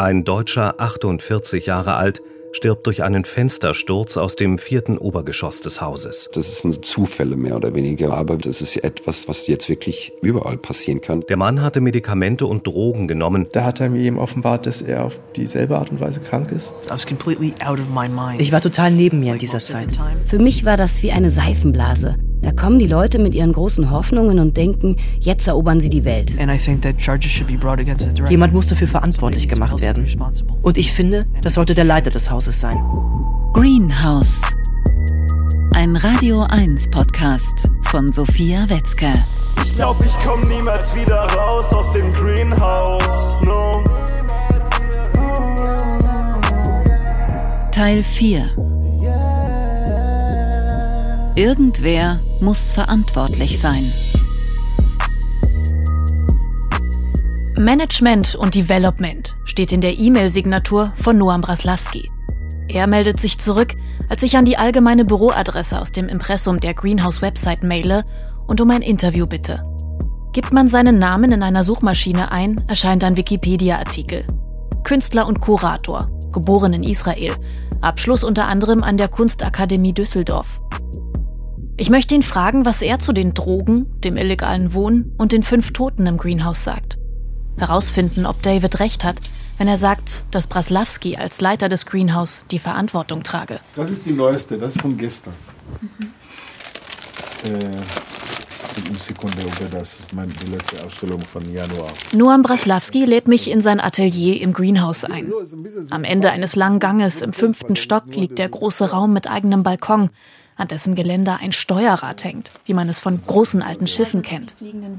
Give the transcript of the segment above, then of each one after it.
Ein Deutscher, 48 Jahre alt, stirbt durch einen Fenstersturz aus dem vierten Obergeschoss des Hauses. Das sind Zufälle mehr oder weniger, aber das ist etwas, was jetzt wirklich überall passieren kann. Der Mann hatte Medikamente und Drogen genommen. Da hat er mir eben offenbart, dass er auf dieselbe Art und Weise krank ist. Ich war total neben mir in dieser Zeit. Für mich war das wie eine Seifenblase. Da kommen die Leute mit ihren großen Hoffnungen und denken, jetzt erobern sie die Welt. Jemand muss dafür verantwortlich gemacht werden. Und ich finde, das sollte der Leiter des Hauses sein. Greenhouse. Ein Radio 1 Podcast von Sophia Wetzke. Ich glaub, ich komm niemals wieder raus aus dem Greenhouse. No. Teil 4. Irgendwer muss verantwortlich sein. Management und Development steht in der E-Mail-Signatur von Noam Braslawski. Er meldet sich zurück, als ich an die allgemeine Büroadresse aus dem Impressum der Greenhouse-Website maile und um ein Interview bitte. Gibt man seinen Namen in einer Suchmaschine ein, erscheint ein Wikipedia-Artikel. Künstler und Kurator, geboren in Israel, Abschluss unter anderem an der Kunstakademie Düsseldorf. Ich möchte ihn fragen, was er zu den Drogen, dem illegalen Wohnen und den fünf Toten im Greenhouse sagt. Herausfinden, ob David recht hat, wenn er sagt, dass Braslawski als Leiter des Greenhouse die Verantwortung trage. Das ist die neueste, das ist von gestern. Mhm. Äh, Sekunde, das ist meine, die letzte Ausstellung von Januar. Noam Braslawski lädt mich in sein Atelier im Greenhouse ein. Am Ende eines langen Ganges im fünften Stock liegt der große Raum mit eigenem Balkon, an dessen Geländer ein Steuerrad hängt, wie man es von großen alten Schiffen kennt.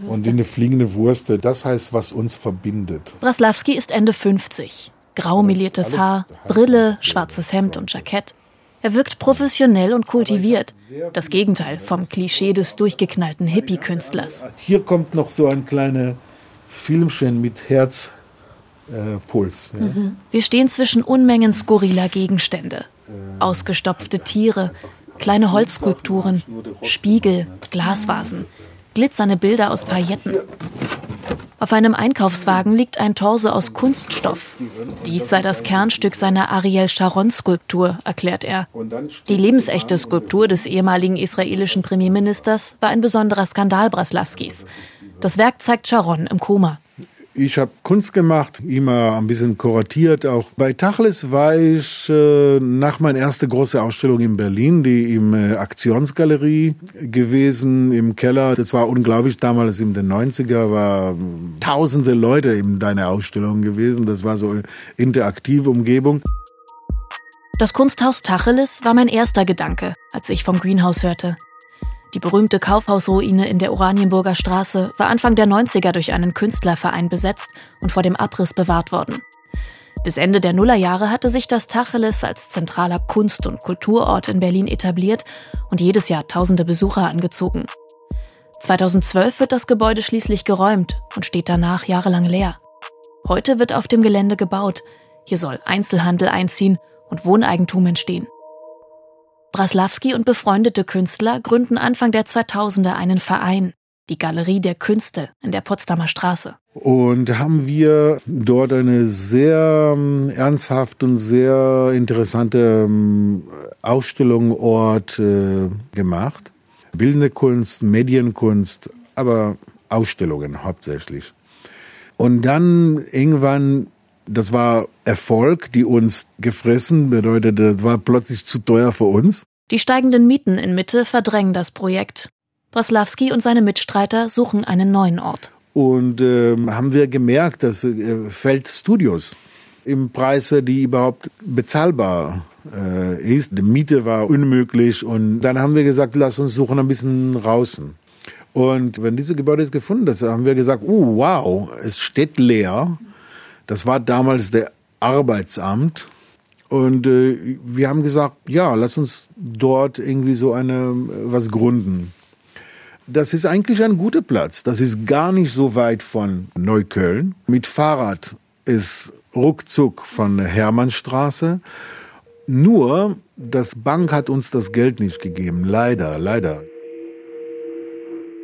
Und eine fliegende Wurst, das heißt, was uns verbindet. Braslawski ist Ende 50. Grau meliertes Haar, Brille, schwarzes Hemd und Jackett. Er wirkt professionell und kultiviert. Das Gegenteil vom Klischee des durchgeknallten Hippie-Künstlers. Hier kommt noch so ein kleiner Filmchen mit Herzpuls. Äh, ja. mhm. Wir stehen zwischen Unmengen skurriler Gegenstände. Ausgestopfte Tiere, Kleine Holzskulpturen, Spiegel, Glasvasen, glitzernde Bilder aus Pailletten. Auf einem Einkaufswagen liegt ein Torso aus Kunststoff. Dies sei das Kernstück seiner Ariel Sharon-Skulptur, erklärt er. Die lebensechte Skulptur des ehemaligen israelischen Premierministers war ein besonderer Skandal Braslawskis. Das Werk zeigt Sharon im Koma. Ich habe Kunst gemacht, immer ein bisschen kuratiert. Auch bei Tachles war ich äh, nach meiner ersten großen Ausstellung in Berlin, die im äh, Aktionsgalerie gewesen, im Keller. Das war unglaublich. Damals in den 90er war tausende Leute in deiner Ausstellung gewesen. Das war so eine interaktive Umgebung. Das Kunsthaus Tacheles war mein erster Gedanke, als ich vom Greenhouse hörte. Die berühmte Kaufhausruine in der Oranienburger Straße war Anfang der 90er durch einen Künstlerverein besetzt und vor dem Abriss bewahrt worden. Bis Ende der Nullerjahre hatte sich das Tacheles als zentraler Kunst- und Kulturort in Berlin etabliert und jedes Jahr tausende Besucher angezogen. 2012 wird das Gebäude schließlich geräumt und steht danach jahrelang leer. Heute wird auf dem Gelände gebaut. Hier soll Einzelhandel einziehen und Wohneigentum entstehen. Braslawski und befreundete Künstler gründen Anfang der 2000er einen Verein, die Galerie der Künste in der Potsdamer Straße. Und haben wir dort eine sehr ähm, ernsthaft und sehr interessante ähm, Ausstellung Ort äh, gemacht. Bildende Kunst, Medienkunst, aber Ausstellungen hauptsächlich. Und dann irgendwann das war Erfolg, die uns gefressen bedeutet, das war plötzlich zu teuer für uns. Die steigenden Mieten in Mitte verdrängen das Projekt. Braslawski und seine Mitstreiter suchen einen neuen Ort. Und äh, haben wir gemerkt, dass äh, Feld Studios im Preise, die überhaupt bezahlbar äh, ist. Die Miete war unmöglich und dann haben wir gesagt, lass uns suchen ein bisschen draußen. Und wenn diese Gebäude ist gefunden ist, haben wir gesagt, oh wow, es steht leer. Das war damals der Arbeitsamt. Und äh, wir haben gesagt, ja, lass uns dort irgendwie so eine was gründen. Das ist eigentlich ein guter Platz. Das ist gar nicht so weit von Neukölln. Mit Fahrrad ist ruckzuck von Hermannstraße. Nur, das Bank hat uns das Geld nicht gegeben. Leider, leider.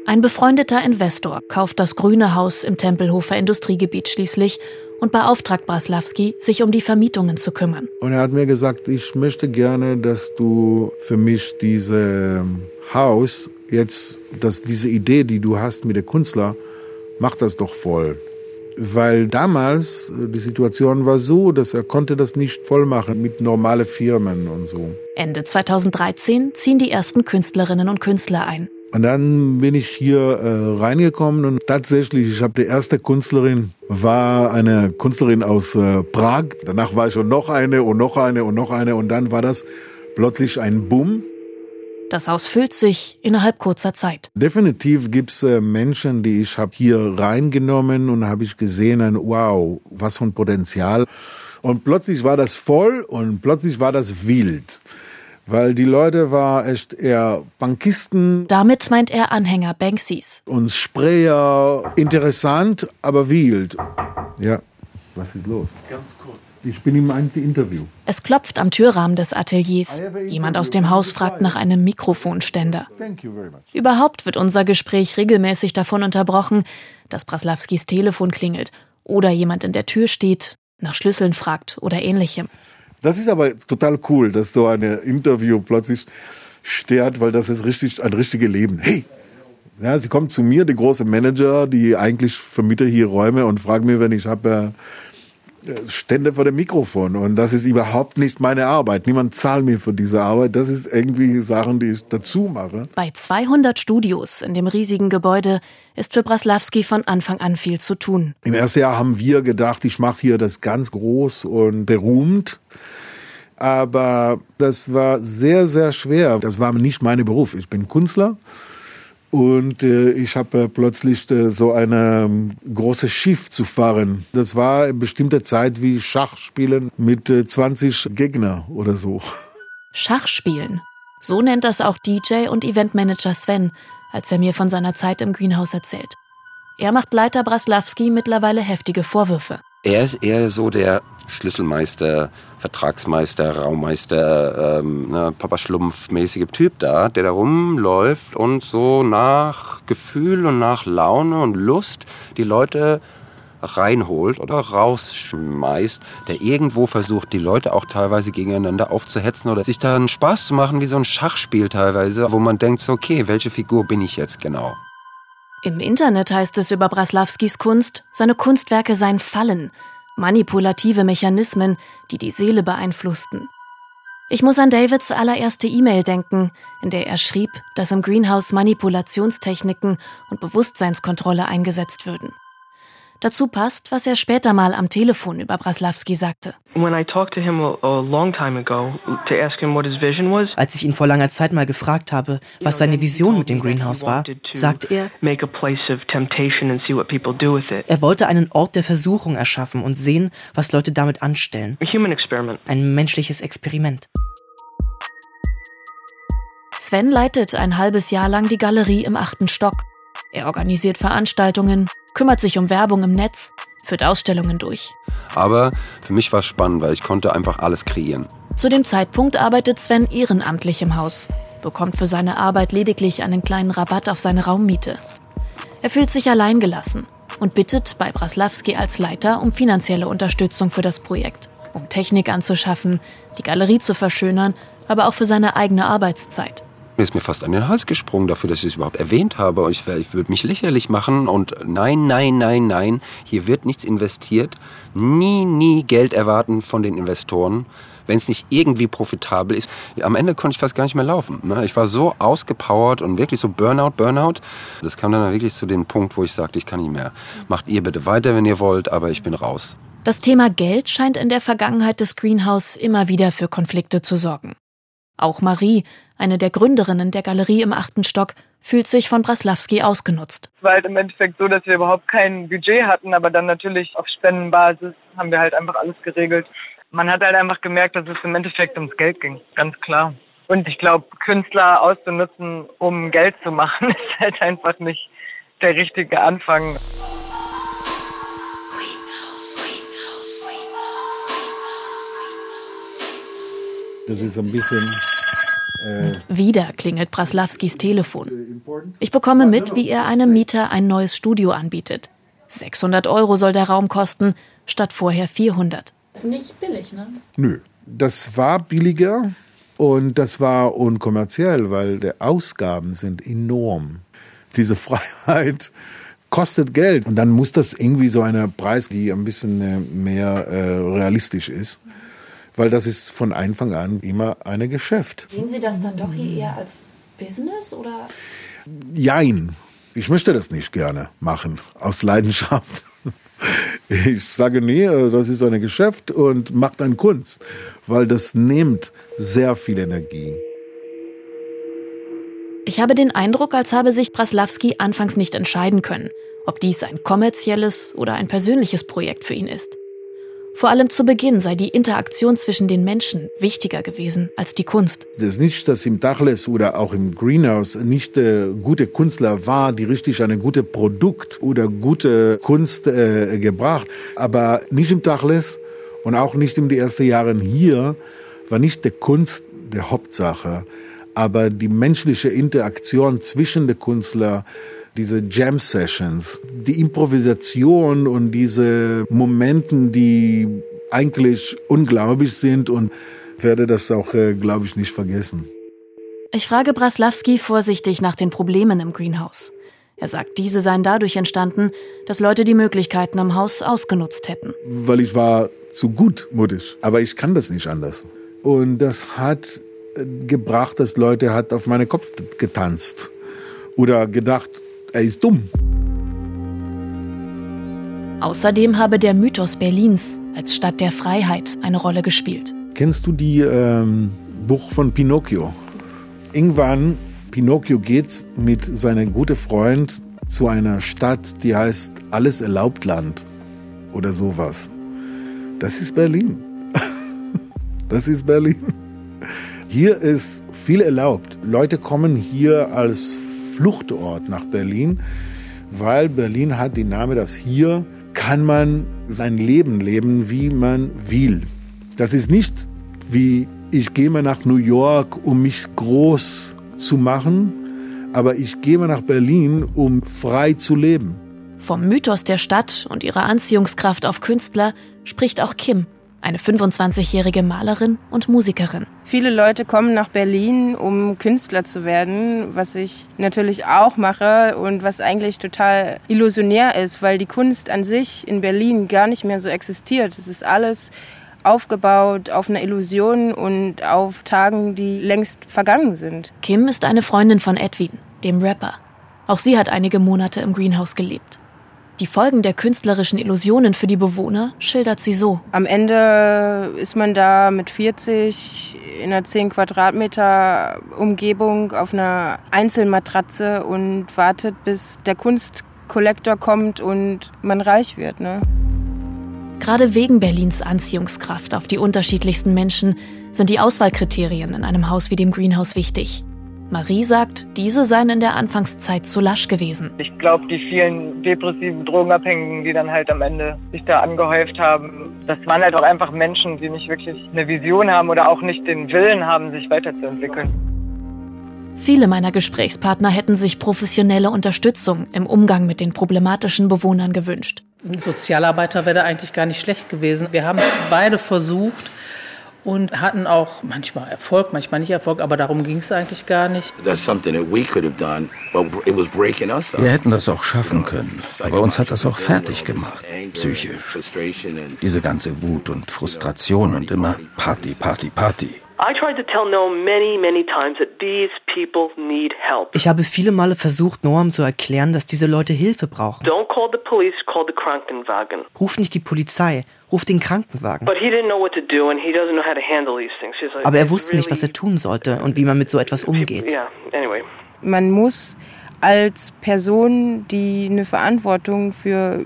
Ein befreundeter Investor kauft das grüne Haus im Tempelhofer Industriegebiet schließlich und beauftragt Braslawski, sich um die Vermietungen zu kümmern. Und er hat mir gesagt, ich möchte gerne, dass du für mich diese Haus jetzt, dass diese Idee, die du hast mit der Künstler, mach das doch voll. Weil damals äh, die Situation war so, dass er konnte das nicht voll machen mit normalen Firmen und so. Ende 2013 ziehen die ersten Künstlerinnen und Künstler ein. Und dann bin ich hier äh, reingekommen und tatsächlich, ich habe die erste Künstlerin, war eine Künstlerin aus äh, Prag. Danach war schon noch eine und noch eine und noch eine und dann war das plötzlich ein Boom. Das Haus füllt sich innerhalb kurzer Zeit. Definitiv gibt's äh, Menschen, die ich habe hier reingenommen und habe ich gesehen, ein, wow, was für ein Potenzial. Und plötzlich war das voll und plötzlich war das wild. Weil die Leute war echt eher Bankisten. Damit meint er Anhänger Banksys. Und Sprayer, interessant, aber wild. Ja, was ist los? Ganz kurz. Ich bin im Interview. Es klopft am Türrahmen des Ateliers. Jemand aus dem Haus fragt nach einem Mikrofonständer. Überhaupt wird unser Gespräch regelmäßig davon unterbrochen, dass Braslawskis Telefon klingelt oder jemand in der Tür steht, nach Schlüsseln fragt oder ähnlichem. Das ist aber total cool, dass so ein Interview plötzlich stört, weil das ist richtig ein richtiges Leben. Hey, ja, sie kommt zu mir, die große Manager, die eigentlich vermietet hier Räume und fragt mir, wenn ich habe äh, Stände vor dem Mikrofon und das ist überhaupt nicht meine Arbeit. Niemand zahlt mir für diese Arbeit. Das ist irgendwie Sachen, die ich dazu mache. Bei 200 Studios in dem riesigen Gebäude ist für Braslawski von Anfang an viel zu tun. Im ersten Jahr haben wir gedacht, ich mache hier das ganz groß und berühmt. Aber das war sehr, sehr schwer. Das war nicht mein Beruf. Ich bin Künstler. Und äh, ich habe äh, plötzlich äh, so ein ähm, großes Schiff zu fahren. Das war eine bestimmte Zeit wie Schachspielen mit äh, 20 Gegner oder so. Schachspielen. So nennt das auch DJ und Eventmanager Sven, als er mir von seiner Zeit im Greenhouse erzählt. Er macht Leiter Braslawski mittlerweile heftige Vorwürfe. Er ist eher so der Schlüsselmeister, Vertragsmeister, Raummeister, ähm, ne, Papa Schlumpf-mäßige Typ da, der da rumläuft und so nach Gefühl und nach Laune und Lust die Leute reinholt oder rausschmeißt, der irgendwo versucht, die Leute auch teilweise gegeneinander aufzuhetzen oder sich da einen Spaß zu machen, wie so ein Schachspiel teilweise, wo man denkt, so, okay, welche Figur bin ich jetzt genau? Im Internet heißt es über Braslawskis Kunst, seine Kunstwerke seien Fallen, manipulative Mechanismen, die die Seele beeinflussten. Ich muss an Davids allererste E-Mail denken, in der er schrieb, dass im Greenhouse Manipulationstechniken und Bewusstseinskontrolle eingesetzt würden. Dazu passt, was er später mal am Telefon über Braslawski sagte. Als ich ihn vor langer Zeit mal gefragt habe, was seine Vision mit dem Greenhouse war, sagt er, er wollte einen Ort der Versuchung erschaffen und sehen, was Leute damit anstellen. Ein menschliches Experiment. Sven leitet ein halbes Jahr lang die Galerie im achten Stock. Er organisiert Veranstaltungen, kümmert sich um Werbung im Netz, führt Ausstellungen durch. Aber für mich war es spannend, weil ich konnte einfach alles kreieren. Zu dem Zeitpunkt arbeitet Sven ehrenamtlich im Haus, bekommt für seine Arbeit lediglich einen kleinen Rabatt auf seine Raummiete. Er fühlt sich alleingelassen und bittet bei Braslawski als Leiter um finanzielle Unterstützung für das Projekt, um Technik anzuschaffen, die Galerie zu verschönern, aber auch für seine eigene Arbeitszeit. Mir ist mir fast an den Hals gesprungen dafür, dass ich es überhaupt erwähnt habe. Ich, ich würde mich lächerlich machen und nein, nein, nein, nein, hier wird nichts investiert. Nie, nie Geld erwarten von den Investoren, wenn es nicht irgendwie profitabel ist. Am Ende konnte ich fast gar nicht mehr laufen. Ne? Ich war so ausgepowert und wirklich so Burnout, Burnout. Das kam dann wirklich zu dem Punkt, wo ich sagte, ich kann nicht mehr. Macht ihr bitte weiter, wenn ihr wollt, aber ich bin raus. Das Thema Geld scheint in der Vergangenheit des Greenhouse immer wieder für Konflikte zu sorgen. Auch Marie, eine der Gründerinnen der Galerie im achten Stock, fühlt sich von Braslawski ausgenutzt. Es war halt im Endeffekt so, dass wir überhaupt kein Budget hatten, aber dann natürlich auf Spendenbasis haben wir halt einfach alles geregelt. Man hat halt einfach gemerkt, dass es im Endeffekt ums Geld ging, ganz klar. Und ich glaube, Künstler auszunutzen, um Geld zu machen, ist halt einfach nicht der richtige Anfang. Das ist ein bisschen. Äh Wieder klingelt Braslawskis Telefon. Ich bekomme mit, wie er einem Mieter ein neues Studio anbietet. 600 Euro soll der Raum kosten statt vorher 400. Das ist nicht billig, ne? Nö, das war billiger und das war unkommerziell, weil die Ausgaben sind enorm. Diese Freiheit kostet Geld und dann muss das irgendwie so eine Preis, die ein bisschen äh, mehr äh, realistisch ist, weil das ist von Anfang an immer ein Geschäft. Sehen Sie das dann doch hier eher als Business oder? Jein. Ich möchte das nicht gerne machen, aus Leidenschaft. Ich sage, nee, das ist ein Geschäft und macht dann Kunst, weil das nimmt sehr viel Energie. Ich habe den Eindruck, als habe sich Praslawski anfangs nicht entscheiden können, ob dies ein kommerzielles oder ein persönliches Projekt für ihn ist. Vor allem zu Beginn sei die Interaktion zwischen den Menschen wichtiger gewesen als die Kunst. Das ist nicht, dass im Dachles oder auch im Greenhouse nicht äh, gute Künstler war, die richtig ein gutes Produkt oder gute Kunst äh, gebracht, aber nicht im Dachles und auch nicht in den ersten Jahren hier war nicht die Kunst der Hauptsache, aber die menschliche Interaktion zwischen den Künstlern diese Jam Sessions, die Improvisation und diese Momenten, die eigentlich unglaublich sind und werde das auch, äh, glaube ich, nicht vergessen. Ich frage Braslawski vorsichtig nach den Problemen im Greenhouse. Er sagt, diese seien dadurch entstanden, dass Leute die Möglichkeiten am Haus ausgenutzt hätten. Weil ich war zu gutmutig, aber ich kann das nicht anders. Und das hat äh, gebracht, dass Leute hat auf meinen Kopf getanzt oder gedacht, er ist dumm. Außerdem habe der Mythos Berlins als Stadt der Freiheit eine Rolle gespielt. Kennst du die ähm, Buch von Pinocchio? Irgendwann, Pinocchio geht mit seinem guten Freund zu einer Stadt, die heißt Alles erlaubt Land oder sowas. Das ist Berlin. Das ist Berlin. Hier ist viel erlaubt. Leute kommen hier als Fluchtort nach Berlin, weil Berlin hat den Namen, dass hier kann man sein Leben leben, wie man will. Das ist nicht wie ich gehe mal nach New York, um mich groß zu machen, aber ich gehe mal nach Berlin, um frei zu leben. Vom Mythos der Stadt und ihrer Anziehungskraft auf Künstler spricht auch Kim, eine 25-jährige Malerin und Musikerin. Viele Leute kommen nach Berlin, um Künstler zu werden, was ich natürlich auch mache und was eigentlich total illusionär ist, weil die Kunst an sich in Berlin gar nicht mehr so existiert. Es ist alles aufgebaut auf einer Illusion und auf Tagen, die längst vergangen sind. Kim ist eine Freundin von Edwin, dem Rapper. Auch sie hat einige Monate im Greenhouse gelebt. Die Folgen der künstlerischen Illusionen für die Bewohner schildert sie so. Am Ende ist man da mit 40 in einer 10 Quadratmeter Umgebung auf einer Einzelmatratze und wartet, bis der Kunstkollektor kommt und man reich wird. Ne? Gerade wegen Berlins Anziehungskraft auf die unterschiedlichsten Menschen sind die Auswahlkriterien in einem Haus wie dem Greenhouse wichtig. Marie sagt, diese seien in der Anfangszeit zu lasch gewesen. Ich glaube, die vielen depressiven Drogenabhängigen, die dann halt am Ende sich da angehäuft haben, das waren halt auch einfach Menschen, die nicht wirklich eine Vision haben oder auch nicht den Willen haben, sich weiterzuentwickeln. Viele meiner Gesprächspartner hätten sich professionelle Unterstützung im Umgang mit den problematischen Bewohnern gewünscht. Ein Sozialarbeiter wäre da eigentlich gar nicht schlecht gewesen. Wir haben es beide versucht und hatten auch manchmal Erfolg, manchmal nicht Erfolg, aber darum ging es eigentlich gar nicht. Wir hätten das auch schaffen können, aber uns hat das auch fertig gemacht, psychisch. Diese ganze Wut und Frustration und immer Party, Party, Party. Ich habe viele Male versucht, Noam zu erklären, dass diese Leute Hilfe brauchen. Don't call the police, call the Krankenwagen. Ruf nicht die Polizei, ruf den Krankenwagen. Aber er wusste nicht, was er tun sollte und wie man mit so etwas umgeht. Man muss als Person, die eine Verantwortung für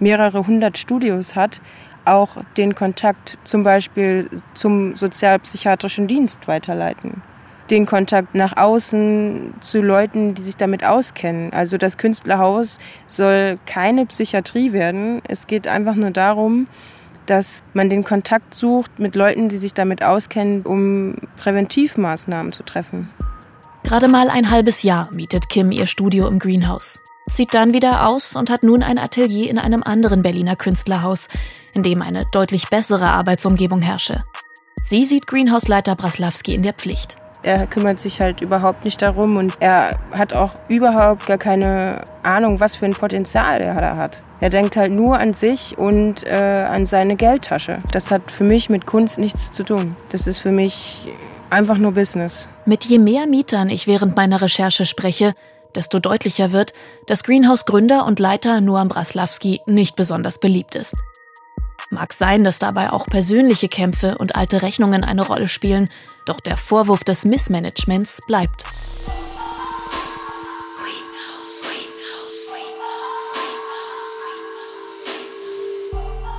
mehrere hundert Studios hat, auch den Kontakt zum Beispiel zum sozialpsychiatrischen Dienst weiterleiten. Den Kontakt nach außen zu Leuten, die sich damit auskennen. Also das Künstlerhaus soll keine Psychiatrie werden. Es geht einfach nur darum, dass man den Kontakt sucht mit Leuten, die sich damit auskennen, um Präventivmaßnahmen zu treffen. Gerade mal ein halbes Jahr mietet Kim ihr Studio im Greenhouse. Zieht dann wieder aus und hat nun ein Atelier in einem anderen Berliner Künstlerhaus, in dem eine deutlich bessere Arbeitsumgebung herrsche. Sie sieht Greenhouse-Leiter Braslawski in der Pflicht. Er kümmert sich halt überhaupt nicht darum und er hat auch überhaupt gar keine Ahnung, was für ein Potenzial er da hat. Er denkt halt nur an sich und äh, an seine Geldtasche. Das hat für mich mit Kunst nichts zu tun. Das ist für mich einfach nur Business. Mit je mehr Mietern ich während meiner Recherche spreche, desto deutlicher wird, dass Greenhouse-Gründer und Leiter Noam Braslawski nicht besonders beliebt ist. Mag sein, dass dabei auch persönliche Kämpfe und alte Rechnungen eine Rolle spielen, doch der Vorwurf des Missmanagements bleibt.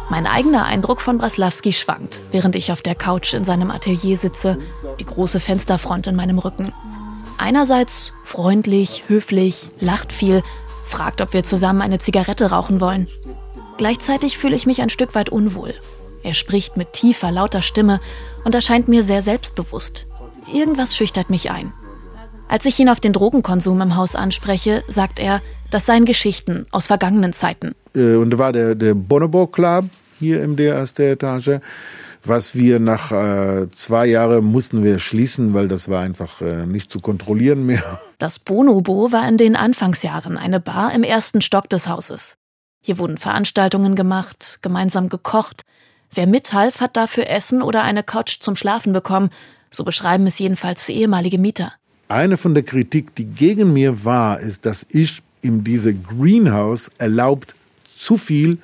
Mein eigener Eindruck von Braslawski schwankt, während ich auf der Couch in seinem Atelier sitze, die große Fensterfront in meinem Rücken. Einerseits freundlich, höflich, lacht viel, fragt, ob wir zusammen eine Zigarette rauchen wollen. Gleichzeitig fühle ich mich ein Stück weit unwohl. Er spricht mit tiefer, lauter Stimme und erscheint mir sehr selbstbewusst. Irgendwas schüchtert mich ein. Als ich ihn auf den Drogenkonsum im Haus anspreche, sagt er, das seien Geschichten aus vergangenen Zeiten. Äh, und da war der, der Bonobo Club hier in der ersten Etage, was wir nach äh, zwei Jahren mussten wir schließen, weil das war einfach äh, nicht zu kontrollieren mehr. Das Bonobo war in den Anfangsjahren eine Bar im ersten Stock des Hauses. Hier wurden Veranstaltungen gemacht, gemeinsam gekocht. Wer mithalf, hat dafür Essen oder eine Couch zum Schlafen bekommen. So beschreiben es jedenfalls ehemalige Mieter. Eine von der Kritik, die gegen mir war, ist, dass ich in diese Greenhouse erlaubt zu viel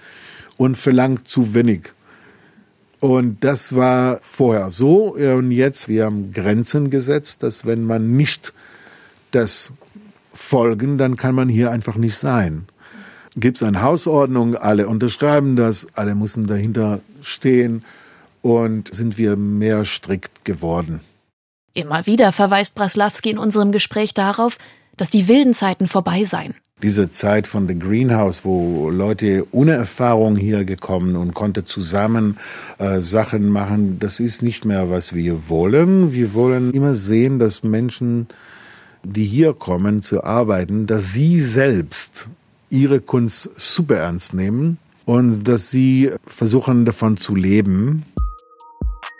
und verlangt zu wenig. Und das war vorher so. Und jetzt, wir haben Grenzen gesetzt, dass wenn man nicht das folgen, dann kann man hier einfach nicht sein gibt es eine Hausordnung, alle unterschreiben das, alle müssen dahinter stehen und sind wir mehr strikt geworden. Immer wieder verweist Braslawski in unserem Gespräch darauf, dass die wilden Zeiten vorbei seien. Diese Zeit von The Greenhouse, wo Leute ohne Erfahrung hier gekommen und konnte zusammen äh, Sachen machen, das ist nicht mehr, was wir wollen. Wir wollen immer sehen, dass Menschen, die hier kommen zu arbeiten, dass sie selbst ihre Kunst super ernst nehmen und dass sie versuchen davon zu leben.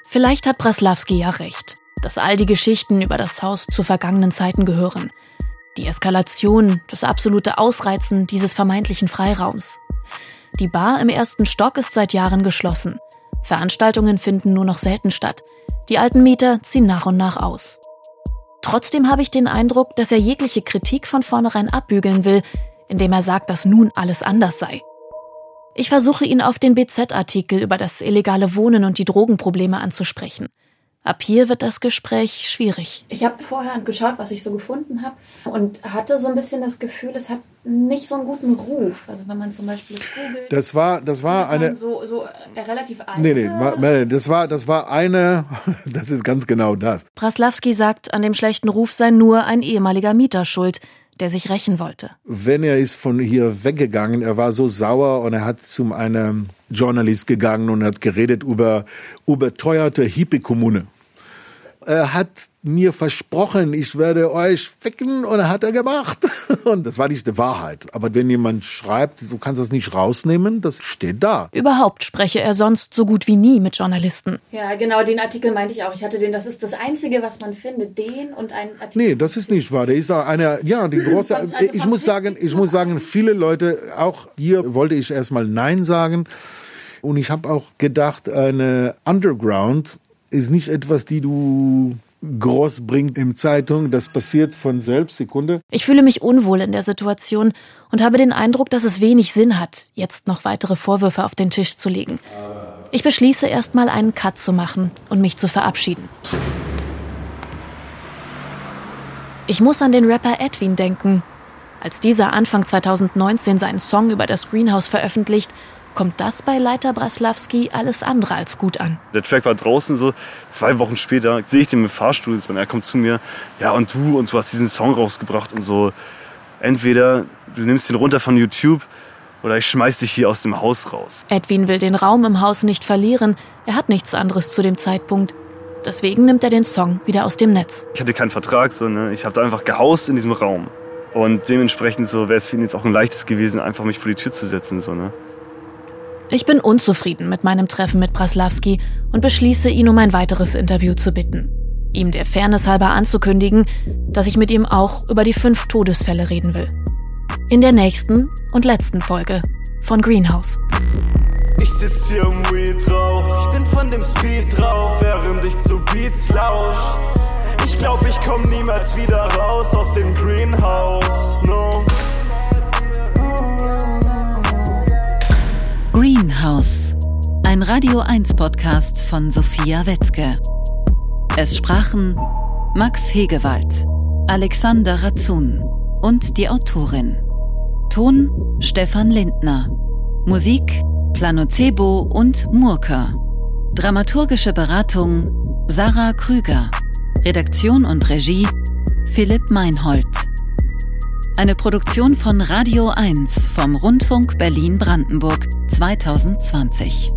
Vielleicht hat Braslawski ja recht, dass all die Geschichten über das Haus zu vergangenen Zeiten gehören. Die Eskalation, das absolute Ausreizen dieses vermeintlichen Freiraums. Die Bar im ersten Stock ist seit Jahren geschlossen. Veranstaltungen finden nur noch selten statt. Die alten Mieter ziehen nach und nach aus. Trotzdem habe ich den Eindruck, dass er jegliche Kritik von vornherein abbügeln will, indem er sagt, dass nun alles anders sei. Ich versuche ihn auf den BZ-Artikel über das illegale Wohnen und die Drogenprobleme anzusprechen. Ab hier wird das Gespräch schwierig. Ich habe vorher geschaut, was ich so gefunden habe und hatte so ein bisschen das Gefühl, es hat nicht so einen guten Ruf. Also wenn man zum Beispiel das googelt. Das war, das war eine. So, so äh, relativ alte. Nee, nee, nee, das war, das war eine. Das ist ganz genau das. Praslawski sagt, an dem schlechten Ruf sei nur ein ehemaliger Mieter schuld, der sich rächen wollte. Wenn er ist von hier weggegangen, er war so sauer und er hat zu einem Journalist gegangen und hat geredet über überteuerte Hippie-Kommune. Er hat mir versprochen, ich werde euch ficken und hat er gemacht. Und das war nicht die Wahrheit. Aber wenn jemand schreibt, du kannst das nicht rausnehmen, das steht da. Überhaupt spreche er sonst so gut wie nie mit Journalisten. Ja, genau, den Artikel meinte ich auch. Ich hatte den, das ist das Einzige, was man findet, den und ein Artikel. Nee, das ist nicht wahr. Der ist auch eine, ja, die große, also ich muss sagen, ich muss sagen, viele Leute, auch hier wollte ich erstmal Nein sagen. Und ich habe auch gedacht, eine Underground ist nicht etwas, die du groß bringt im Zeitung. Das passiert von selbst. Sekunde. Ich fühle mich unwohl in der Situation und habe den Eindruck, dass es wenig Sinn hat, jetzt noch weitere Vorwürfe auf den Tisch zu legen. Ich beschließe erstmal einen Cut zu machen und mich zu verabschieden. Ich muss an den Rapper Edwin denken. Als dieser Anfang 2019 seinen Song über das Greenhouse veröffentlicht, kommt das bei Leiter Braslawski alles andere als gut an. Der Track war draußen so, zwei Wochen später sehe ich den im Fahrstuhl und er kommt zu mir, ja und du und du hast diesen Song rausgebracht und so. Entweder du nimmst den runter von YouTube oder ich schmeiß dich hier aus dem Haus raus. Edwin will den Raum im Haus nicht verlieren. Er hat nichts anderes zu dem Zeitpunkt. Deswegen nimmt er den Song wieder aus dem Netz. Ich hatte keinen Vertrag, so, ne? ich habe da einfach gehaust in diesem Raum. Und dementsprechend so wäre es für ihn jetzt auch ein leichtes gewesen, einfach mich vor die Tür zu setzen. So, ne? Ich bin unzufrieden mit meinem Treffen mit Praslawski und beschließe, ihn um ein weiteres Interview zu bitten. Ihm der Fairness halber anzukündigen, dass ich mit ihm auch über die fünf Todesfälle reden will. In der nächsten und letzten Folge von Greenhouse. Ich sitz hier im Weed Rauch, ich bin von dem Speed drauf, während ich zu Beats lausch. Ich glaub, ich komm niemals wieder raus aus dem. Greenhouse, Radio 1 Podcast von Sophia Wetzke. Es sprachen Max Hegewald, Alexander Razun und die Autorin. Ton Stefan Lindner. Musik Planocebo und Murka. Dramaturgische Beratung Sarah Krüger. Redaktion und Regie Philipp Meinhold. Eine Produktion von Radio 1 vom Rundfunk Berlin-Brandenburg 2020.